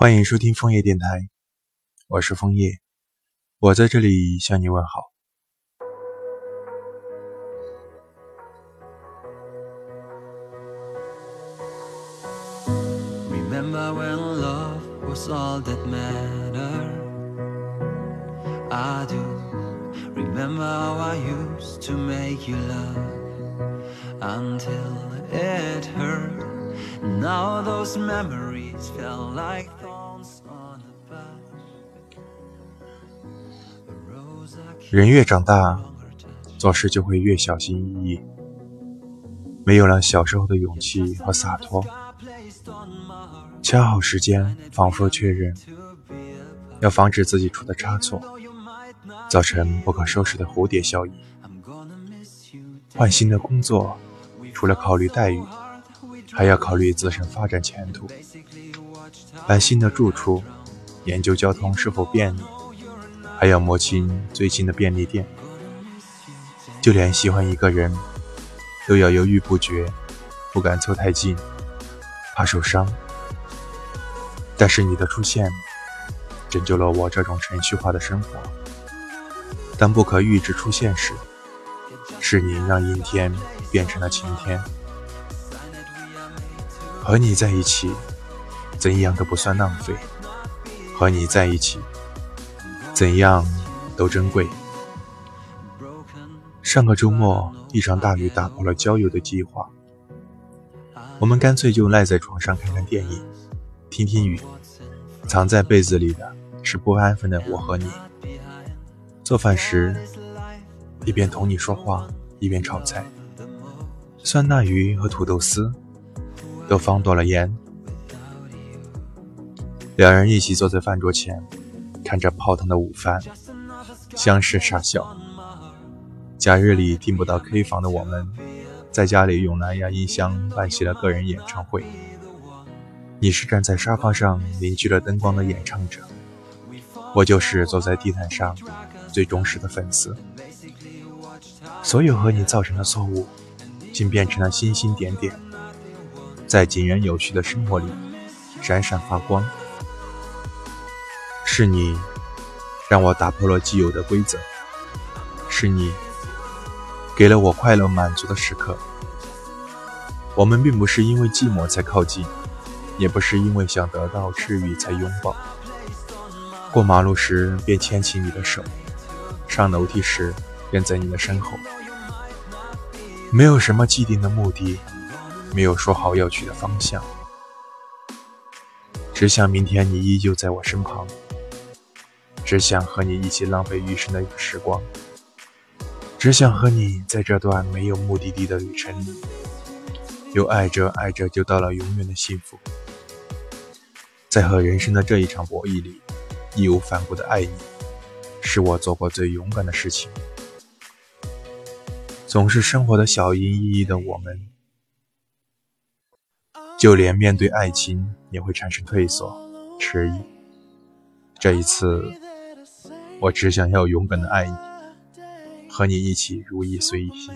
欢迎收听枫叶电台，我是枫叶，我在这里向你问好。人越长大，做事就会越小心翼翼，没有了小时候的勇气和洒脱。掐好时间仿佛确认，要防止自己出的差错，造成不可收拾的蝴蝶效应。换新的工作，除了考虑待遇，还要考虑自身发展前途。搬新的住处，研究交通是否便利。还要摸清最近的便利店，就连喜欢一个人，都要犹豫不决，不敢凑太近，怕受伤。但是你的出现，拯救了我这种程序化的生活。当不可预知出现时，是你让阴天变成了晴天。和你在一起，怎样都不算浪费。和你在一起。怎样都珍贵。上个周末，一场大雨打破了郊游的计划。我们干脆就赖在床上看看电影，听听雨。藏在被子里的是不安分的我和你。做饭时，一边同你说话，一边炒菜。酸辣鱼和土豆丝都放多了盐。两人一起坐在饭桌前。看着泡腾的午饭，相视傻笑。假日里订不到 K 房的我们，在家里用蓝牙音箱办起了个人演唱会。你是站在沙发上凝聚了灯光的演唱者，我就是坐在地毯上最忠实的粉丝。所有和你造成的错误，竟变成了星星点点，在井然有序的生活里闪闪发光。是你让我打破了既有的规则，是你给了我快乐满足的时刻。我们并不是因为寂寞才靠近，也不是因为想得到治愈才拥抱。过马路时便牵起你的手，上楼梯时便在你的身后。没有什么既定的目的，没有说好要去的方向，只想明天你依旧在我身旁。只想和你一起浪费余生的时光，只想和你在这段没有目的地的旅程里，有爱着爱着就到了永远的幸福。在和人生的这一场博弈里，义无反顾的爱你，是我做过最勇敢的事情。总是生活的小心翼翼的我们，就连面对爱情也会产生退缩、迟疑。这一次。我只想要勇敢的爱你，和你一起如意随心。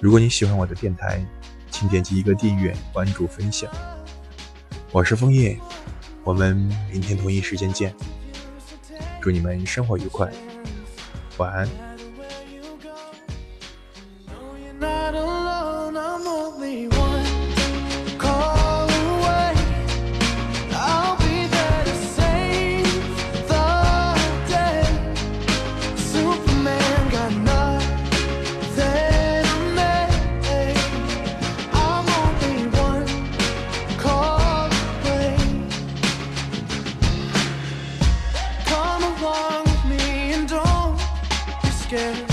如果你喜欢我的电台，请点击一个订阅、关注、分享。我是枫叶，我们明天同一时间见。祝你们生活愉快，晚安。Yeah.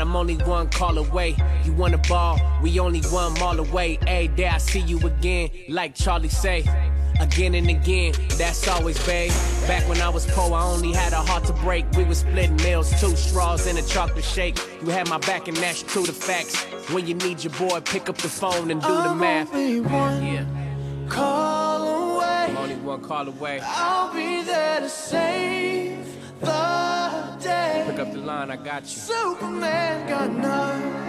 Only one call away. You wanna ball, we only one mall away. Hey, there I see you again, like Charlie say. Again and again, that's always babe. Back when I was poor, I only had a heart to break. We was splitting meals, two straws and a chocolate shake. You had my back, and that's true to facts. When you need your boy, pick up the phone and do the math. yeah. Call away. I'm only one call away. I'll be there to save the day. Pick up the line, I got you. Superman got nothing